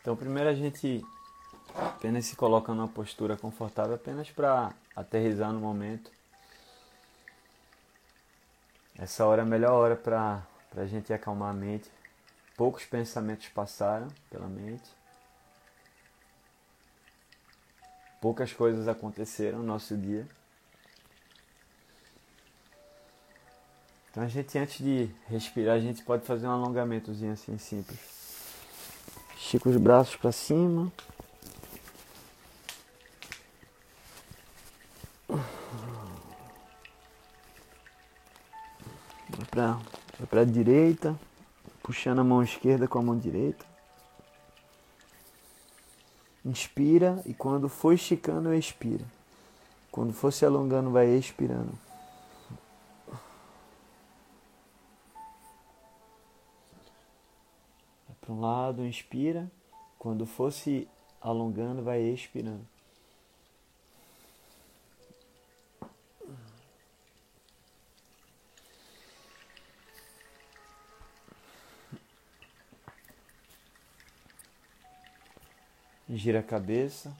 Então, primeiro a gente apenas se coloca numa postura confortável apenas para aterrizar no momento. Essa hora é a melhor hora para a gente acalmar a mente. Poucos pensamentos passaram pela mente. Poucas coisas aconteceram no nosso dia. Então a gente antes de respirar, a gente pode fazer um alongamentozinho assim simples. Estica os braços para cima. Para a direita, puxando a mão esquerda com a mão direita. Inspira e quando for esticando, expira. Quando for se alongando, vai expirando. Para um lado, inspira. Quando for se alongando, vai expirando. Gira a cabeça.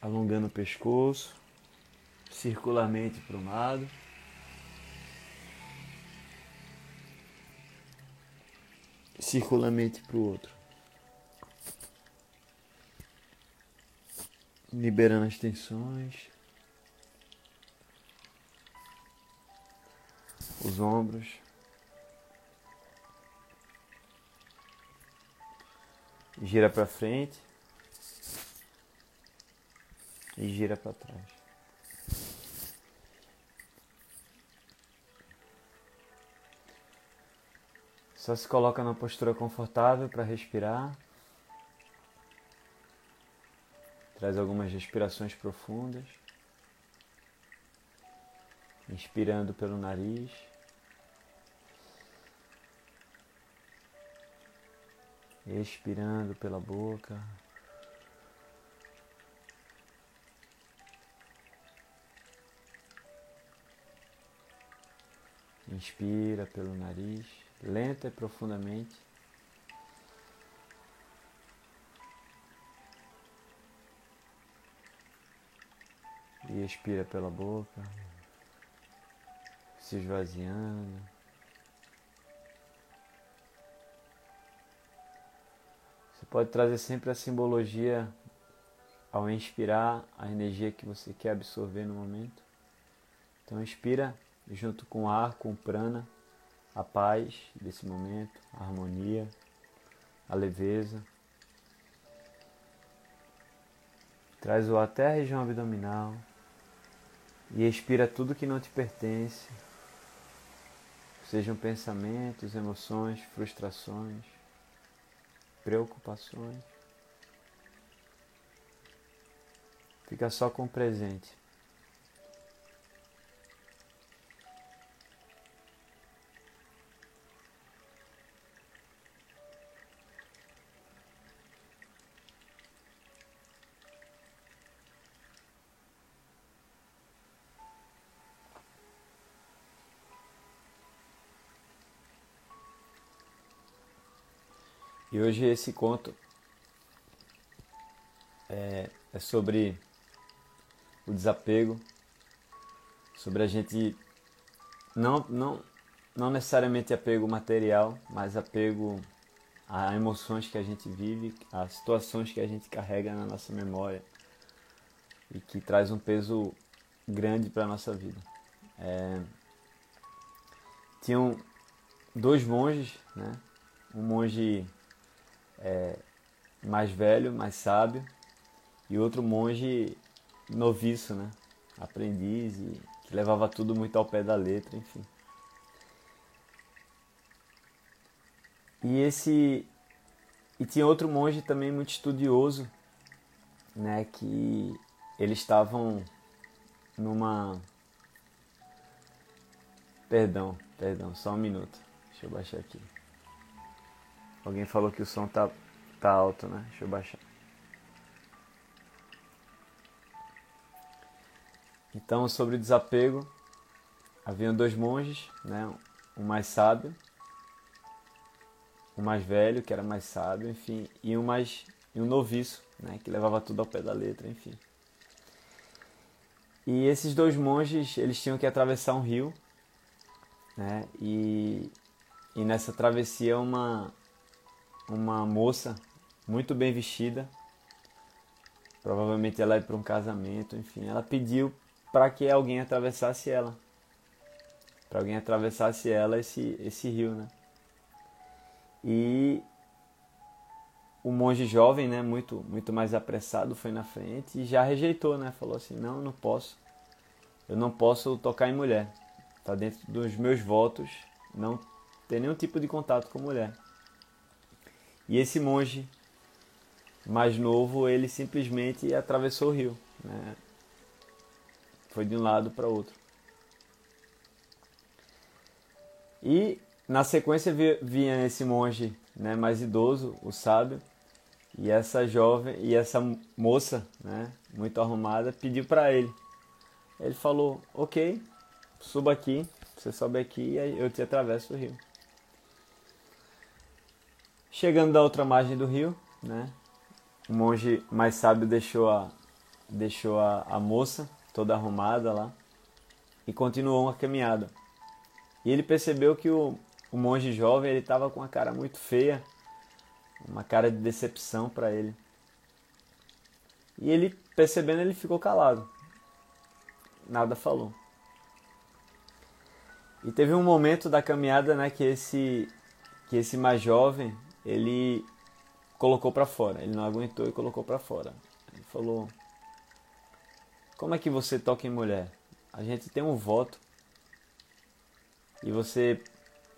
Alongando o pescoço, circularmente para um lado. Circularmente para o outro. Liberando as tensões. Os ombros. Gira para frente. E gira para trás. Só se coloca numa postura confortável para respirar. Traz algumas respirações profundas. Inspirando pelo nariz. Expirando pela boca. Inspira pelo nariz lenta e profundamente. E expira pela boca, se esvaziando. Você pode trazer sempre a simbologia ao inspirar a energia que você quer absorver no momento. Então inspira junto com o ar, com o prana a paz desse momento, a harmonia, a leveza. Traz o até a região abdominal e expira tudo que não te pertence, sejam pensamentos, emoções, frustrações, preocupações. Fica só com o presente. E hoje esse conto é, é sobre o desapego, sobre a gente não, não, não necessariamente apego material, mas apego a emoções que a gente vive, a situações que a gente carrega na nossa memória e que traz um peso grande para a nossa vida. É, tinham dois monges, né? um monge é, mais velho, mais sábio, e outro monge noviço, né? aprendiz, e que levava tudo muito ao pé da letra, enfim. E esse e tinha outro monge também muito estudioso, né, que eles estavam numa Perdão, perdão, só um minuto. Deixa eu baixar aqui. Alguém falou que o som tá, tá alto, né? Deixa eu baixar. Então, sobre o desapego, haviam dois monges, né? Um mais sábio um mais velho, que era mais sábio, enfim, e um mais e um noviço, né, que levava tudo ao pé da letra, enfim. E esses dois monges, eles tinham que atravessar um rio, né, e, e nessa travessia uma, uma moça muito bem vestida, provavelmente ela ia para um casamento, enfim, ela pediu para que alguém atravessasse ela, para alguém atravessasse ela esse, esse rio, né. E o monge jovem, né, muito, muito mais apressado, foi na frente e já rejeitou, né? Falou assim: "Não, não posso. Eu não posso tocar em mulher. Está dentro dos meus votos não ter nenhum tipo de contato com mulher". E esse monge mais novo, ele simplesmente atravessou o rio, né? Foi de um lado para outro. E na sequência vinha esse monge né, mais idoso, o sábio, e essa jovem e essa moça, né, muito arrumada, pediu para ele. Ele falou: "OK, suba aqui, você sobe aqui e eu te atravesso o rio". Chegando da outra margem do rio, né, o monge mais sábio deixou a deixou a, a moça toda arrumada lá e continuou uma caminhada. E ele percebeu que o, o monge jovem ele estava com uma cara muito feia uma cara de decepção para ele. E ele, percebendo, ele ficou calado. Nada falou. E teve um momento da caminhada, né, que esse que esse mais jovem, ele colocou para fora. Ele não aguentou e colocou para fora. Ele falou: "Como é que você toca em mulher? A gente tem um voto. E você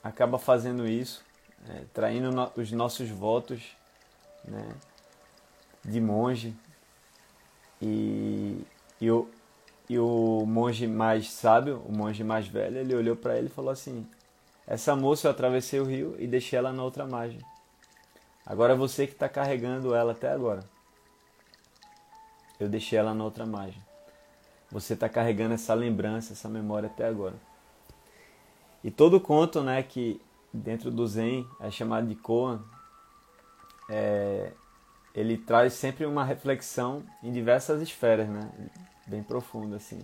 acaba fazendo isso é, traindo no, os nossos votos né, de monge. E, e, o, e o monge mais sábio, o monge mais velho, ele olhou para ele e falou assim: Essa moça eu atravessei o rio e deixei ela na outra margem. Agora você que está carregando ela até agora. Eu deixei ela na outra margem. Você está carregando essa lembrança, essa memória até agora. E todo conto, né, que dentro do Zen, é chamado de Koan, é, ele traz sempre uma reflexão em diversas esferas, né? bem profunda assim.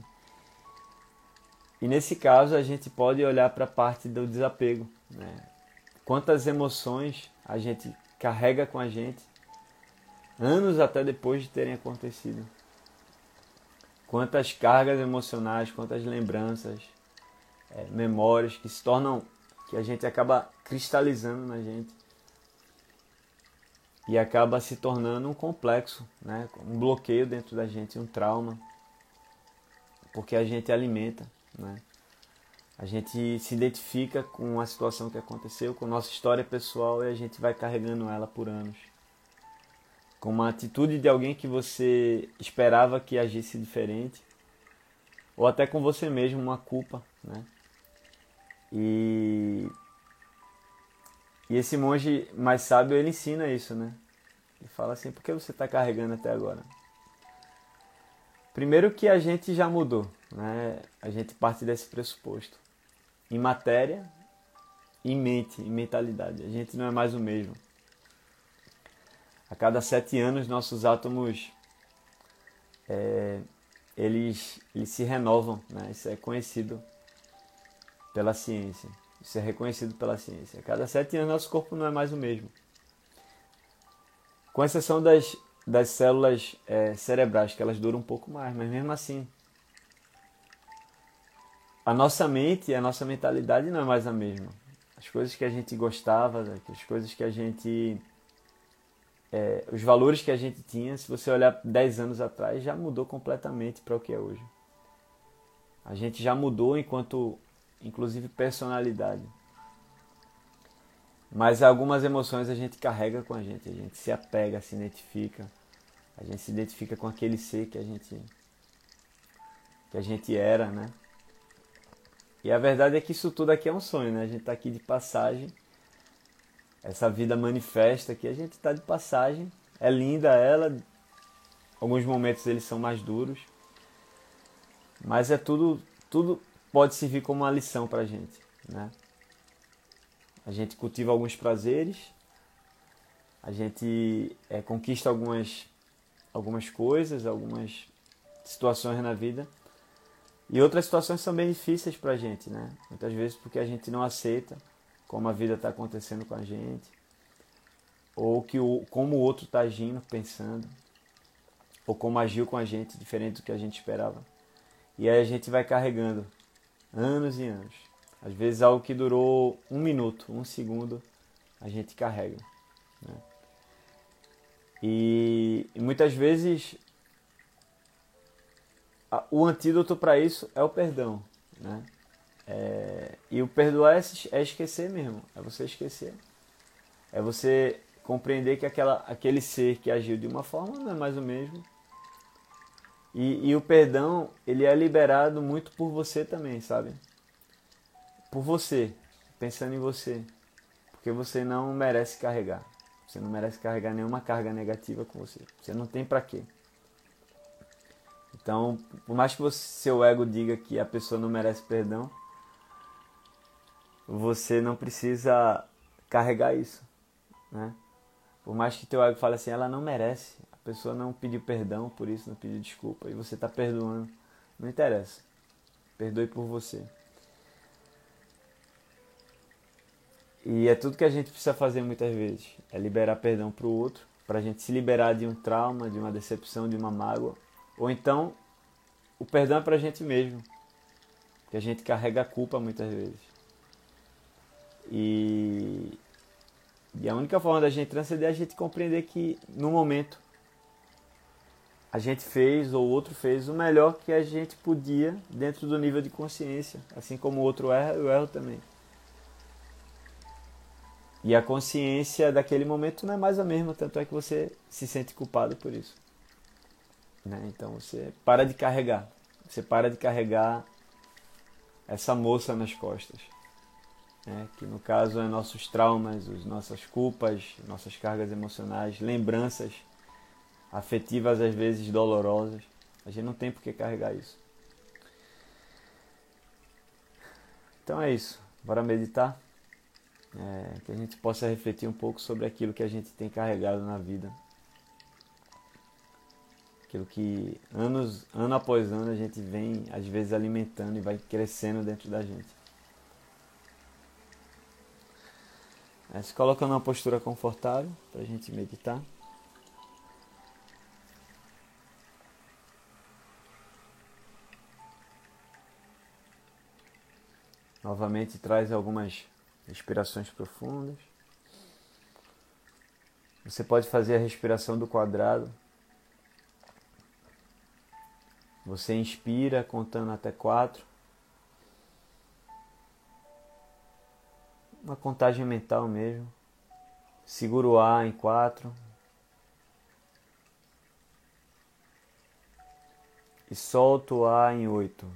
E nesse caso a gente pode olhar para a parte do desapego, né? Quantas emoções a gente carrega com a gente anos até depois de terem acontecido. Quantas cargas emocionais, quantas lembranças, é, memórias que se tornam que a gente acaba cristalizando na gente e acaba se tornando um complexo, né? um bloqueio dentro da gente, um trauma, porque a gente alimenta, né? A gente se identifica com a situação que aconteceu, com a nossa história pessoal e a gente vai carregando ela por anos. Com uma atitude de alguém que você esperava que agisse diferente, ou até com você mesmo, uma culpa, né? E, e esse monge mais sábio, ele ensina isso, né? Ele fala assim, por que você está carregando até agora? Primeiro que a gente já mudou, né? A gente parte desse pressuposto. Em matéria, em mente, em mentalidade. A gente não é mais o mesmo. A cada sete anos, nossos átomos é, eles, eles se renovam, né? Isso é conhecido pela ciência. Isso é reconhecido pela ciência. A cada sete anos, nosso corpo não é mais o mesmo. Com exceção das, das células é, cerebrais, que elas duram um pouco mais, mas mesmo assim. A nossa mente e a nossa mentalidade não é mais a mesma. As coisas que a gente gostava, as coisas que a gente. É, os valores que a gente tinha, se você olhar 10 anos atrás, já mudou completamente para o que é hoje. A gente já mudou enquanto inclusive personalidade. Mas algumas emoções a gente carrega com a gente, a gente se apega, se identifica, a gente se identifica com aquele ser que a gente que a gente era, né? E a verdade é que isso tudo aqui é um sonho, né? A gente está aqui de passagem. Essa vida manifesta que a gente está de passagem. É linda ela. Alguns momentos eles são mais duros. Mas é tudo tudo pode servir como uma lição para a gente. Né? A gente cultiva alguns prazeres a gente é, conquista algumas, algumas coisas, algumas situações na vida. E outras situações são bem difíceis para a gente, né? Muitas vezes porque a gente não aceita como a vida está acontecendo com a gente, ou que o, como o outro está agindo, pensando, ou como agiu com a gente, diferente do que a gente esperava. E aí a gente vai carregando anos e anos. Às vezes algo que durou um minuto, um segundo, a gente carrega. Né? E, e muitas vezes o antídoto para isso é o perdão. Né? É, e o perdoar é, é esquecer mesmo, é você esquecer. É você compreender que aquela, aquele ser que agiu de uma forma não é mais o mesmo. E, e o perdão, ele é liberado muito por você também, sabe? Por você, pensando em você. Porque você não merece carregar. Você não merece carregar nenhuma carga negativa com você. Você não tem para quê. Então, por mais que você, seu ego diga que a pessoa não merece perdão, você não precisa carregar isso, né? Por mais que teu ego fale assim, ela não merece, a pessoa não pediu perdão por isso, não pediu desculpa, e você está perdoando, não interessa. Perdoe por você. E é tudo que a gente precisa fazer muitas vezes, é liberar perdão para o outro, para a gente se liberar de um trauma, de uma decepção, de uma mágoa, ou então o perdão é para a gente mesmo, que a gente carrega a culpa muitas vezes. E, e a única forma da gente transcender é a gente compreender que no momento a gente fez ou o outro fez o melhor que a gente podia dentro do nível de consciência. Assim como o outro erra, eu erro também. E a consciência daquele momento não é mais a mesma, tanto é que você se sente culpado por isso. Né? Então você para de carregar. Você para de carregar essa moça nas costas né, que no caso é nossos traumas, as nossas culpas, nossas cargas emocionais, lembranças afetivas às vezes dolorosas. A gente não tem por que carregar isso. Então é isso. Bora meditar. É, que a gente possa refletir um pouco sobre aquilo que a gente tem carregado na vida. Aquilo que anos, ano após ano a gente vem às vezes alimentando e vai crescendo dentro da gente. É, se coloca numa postura confortável para a gente meditar. Novamente traz algumas respirações profundas. Você pode fazer a respiração do quadrado. Você inspira contando até quatro. uma contagem mental mesmo. Segura o ar em quatro. E solta o ar em oito.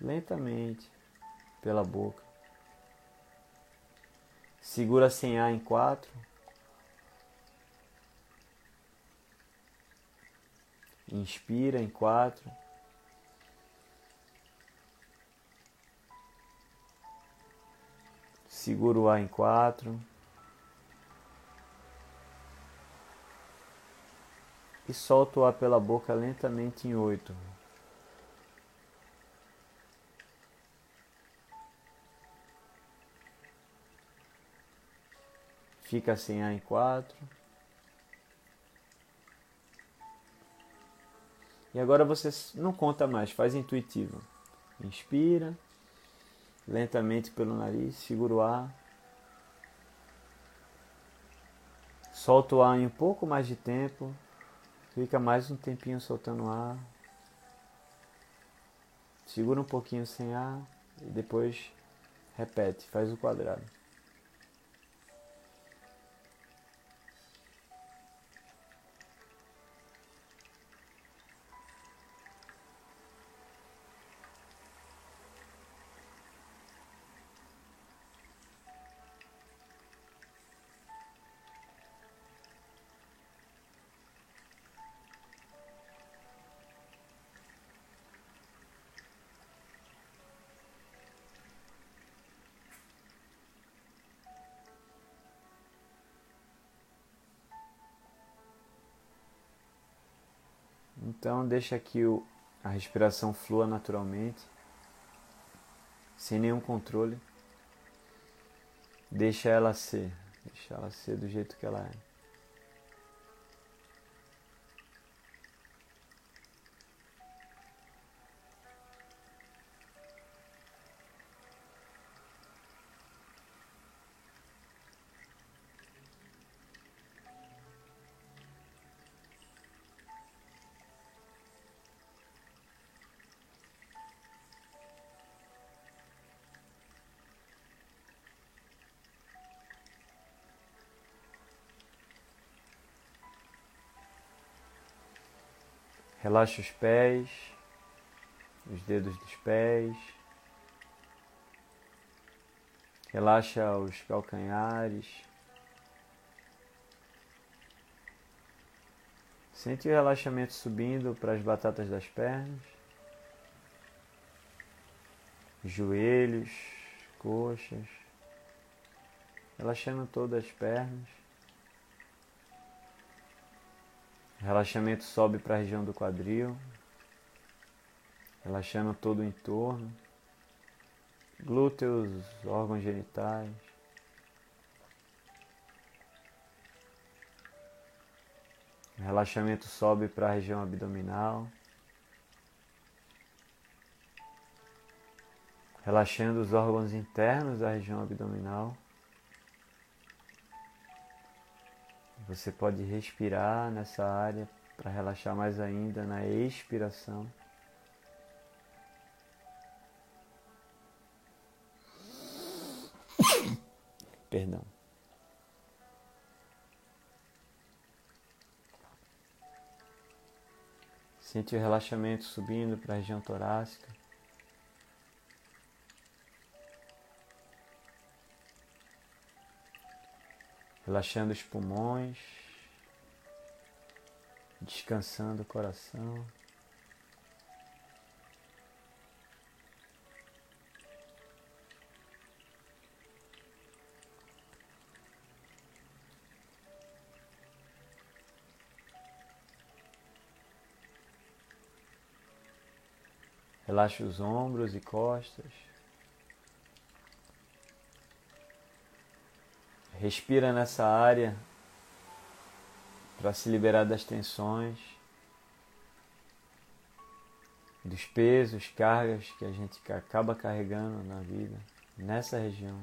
Lentamente, pela boca. Segura sem ar em quatro. Inspira em quatro. Segura o ar em quatro. E solta o ar pela boca lentamente em oito. Fica sem ar em quatro. E agora você não conta mais, faz intuitivo. Inspira lentamente pelo nariz, segura o ar. Solta o ar em um pouco mais de tempo. Fica mais um tempinho soltando o ar. Segura um pouquinho sem ar e depois repete, faz o quadrado. Então deixa que o, a respiração flua naturalmente, sem nenhum controle. Deixa ela ser, deixa ela ser do jeito que ela é. Relaxa os pés, os dedos dos pés. Relaxa os calcanhares. Sente o relaxamento subindo para as batatas das pernas, joelhos, coxas, relaxando todas as pernas. Relaxamento sobe para a região do quadril, relaxando todo o entorno, glúteos, órgãos genitais. Relaxamento sobe para a região abdominal. Relaxando os órgãos internos da região abdominal. Você pode respirar nessa área para relaxar mais ainda na expiração. Perdão. Sente o relaxamento subindo para a região torácica. Relaxando os pulmões, descansando o coração. Relaxa os ombros e costas. Respira nessa área para se liberar das tensões, dos pesos, cargas que a gente acaba carregando na vida, nessa região.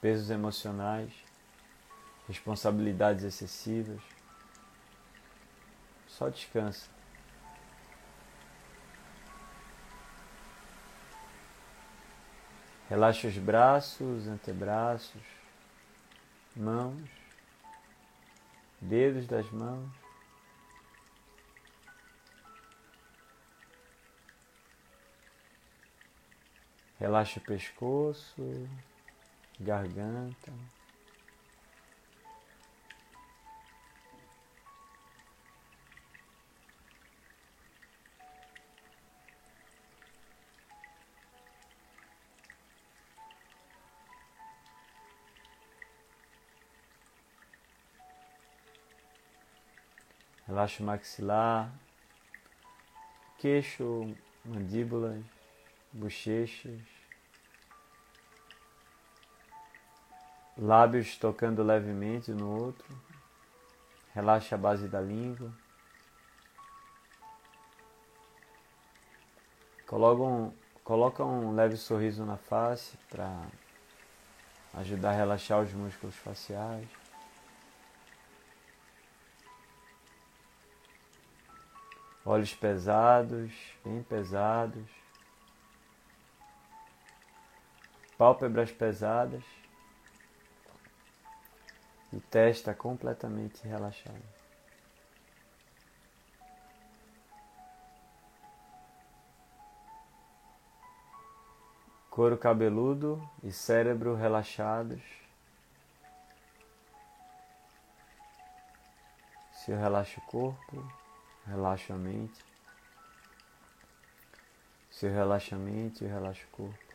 Pesos emocionais, responsabilidades excessivas. Só descansa. Relaxa os braços, antebraços, mãos, dedos das mãos. Relaxa o pescoço, garganta. Relaxa o maxilar, queixo, mandíbulas, bochechas, lábios tocando levemente no outro. Relaxa a base da língua. Coloca um, coloca um leve sorriso na face para ajudar a relaxar os músculos faciais. Olhos pesados, bem pesados, pálpebras pesadas e testa completamente relaxada. Couro cabeludo e cérebro relaxados. Se eu relaxo o corpo, relaxa a mente. Seu relaxamento e relaxa o corpo.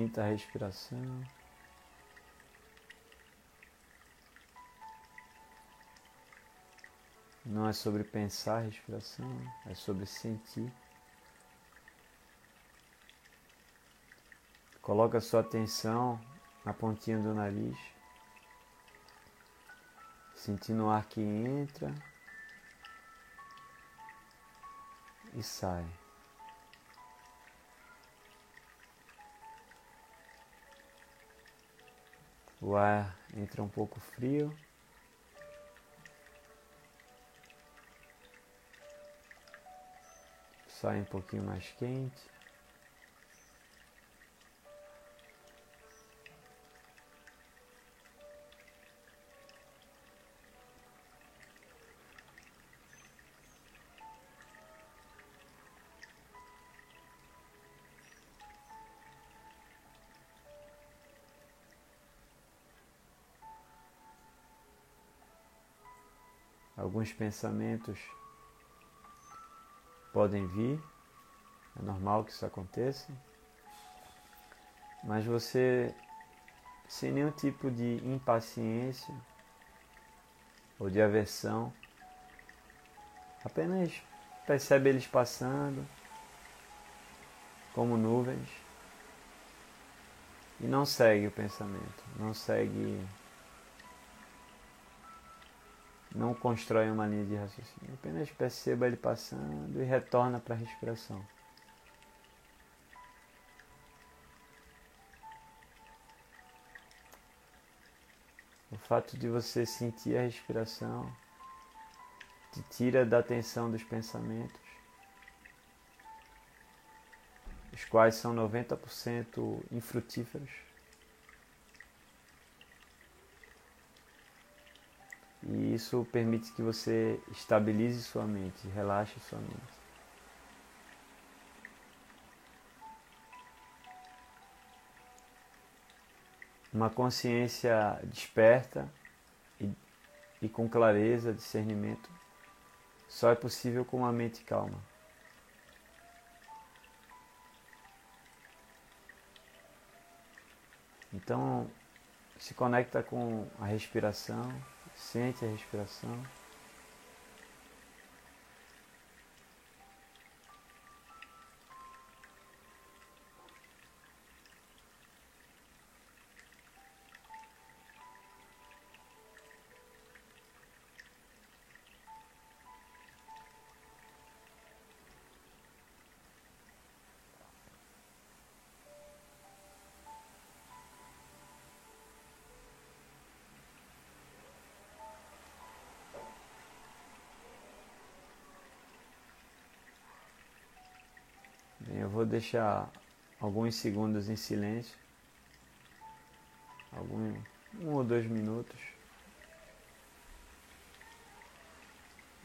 Sinta a respiração. Não é sobre pensar a respiração, é sobre sentir. Coloca sua atenção na pontinha do nariz, sentindo o ar que entra e sai. O ar entra um pouco frio. Sai um pouquinho mais quente. Alguns pensamentos podem vir, é normal que isso aconteça, mas você, sem nenhum tipo de impaciência ou de aversão, apenas percebe eles passando como nuvens e não segue o pensamento, não segue não constrói uma linha de raciocínio, apenas perceba ele passando e retorna para a respiração. O fato de você sentir a respiração te tira da atenção dos pensamentos, os quais são 90% infrutíferos. E isso permite que você estabilize sua mente, relaxe sua mente. Uma consciência desperta e, e com clareza, discernimento, só é possível com uma mente calma. Então, se conecta com a respiração. Sente a respiração. Vou deixar alguns segundos em silêncio, algum, um ou dois minutos.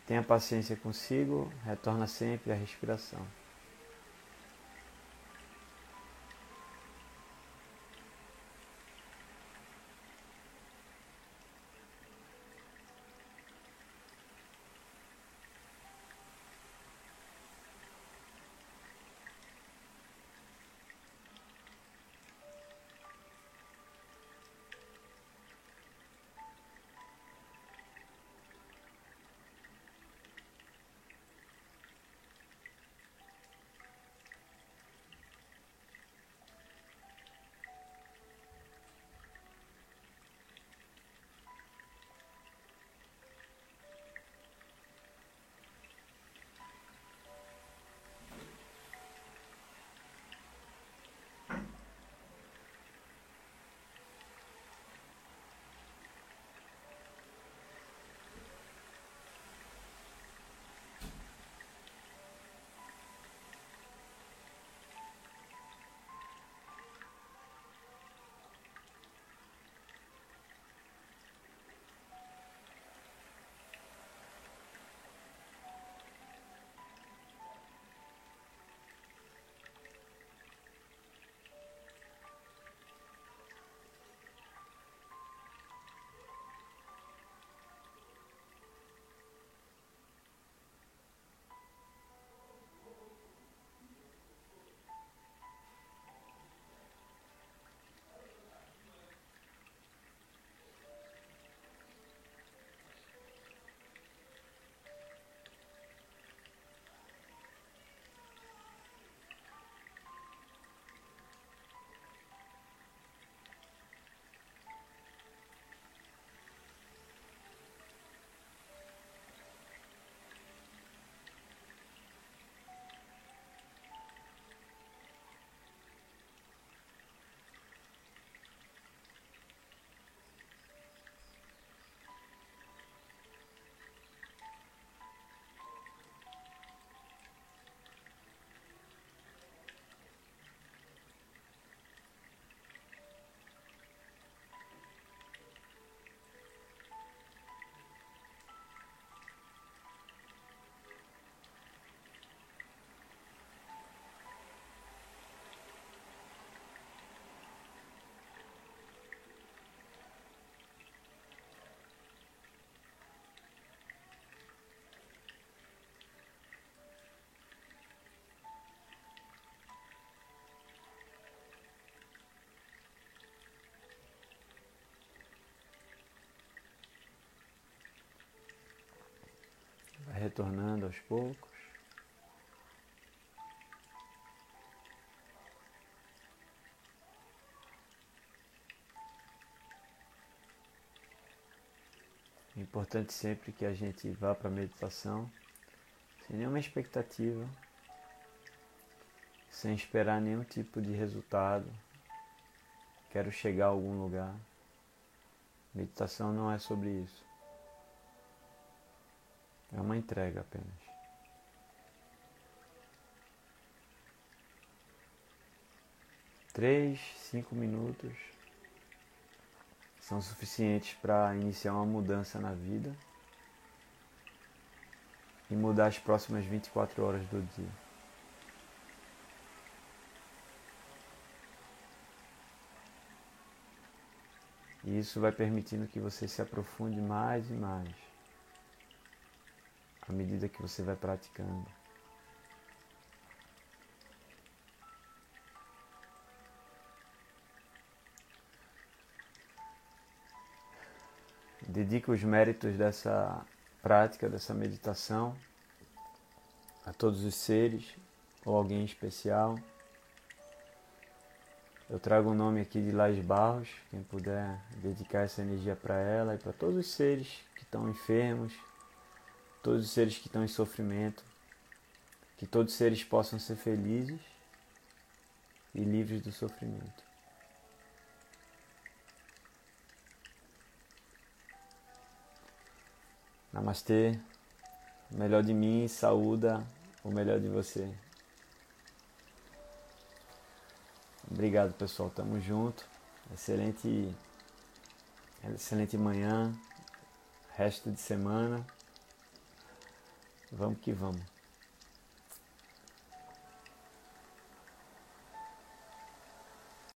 Tenha paciência consigo, retorna sempre à respiração. Retornando aos poucos. É importante sempre que a gente vá para a meditação sem nenhuma expectativa, sem esperar nenhum tipo de resultado. Quero chegar a algum lugar. Meditação não é sobre isso. É uma entrega apenas. Três, cinco minutos são suficientes para iniciar uma mudança na vida e mudar as próximas 24 horas do dia. E isso vai permitindo que você se aprofunde mais e mais à medida que você vai praticando. Dedico os méritos dessa prática, dessa meditação a todos os seres ou alguém especial. Eu trago o nome aqui de Laís Barros, quem puder dedicar essa energia para ela e para todos os seres que estão enfermos, todos os seres que estão em sofrimento, que todos os seres possam ser felizes e livres do sofrimento. Namastê. O melhor de mim saúda o melhor de você. Obrigado, pessoal. Tamo junto. Excelente excelente manhã, resto de semana. Vamos que vamos.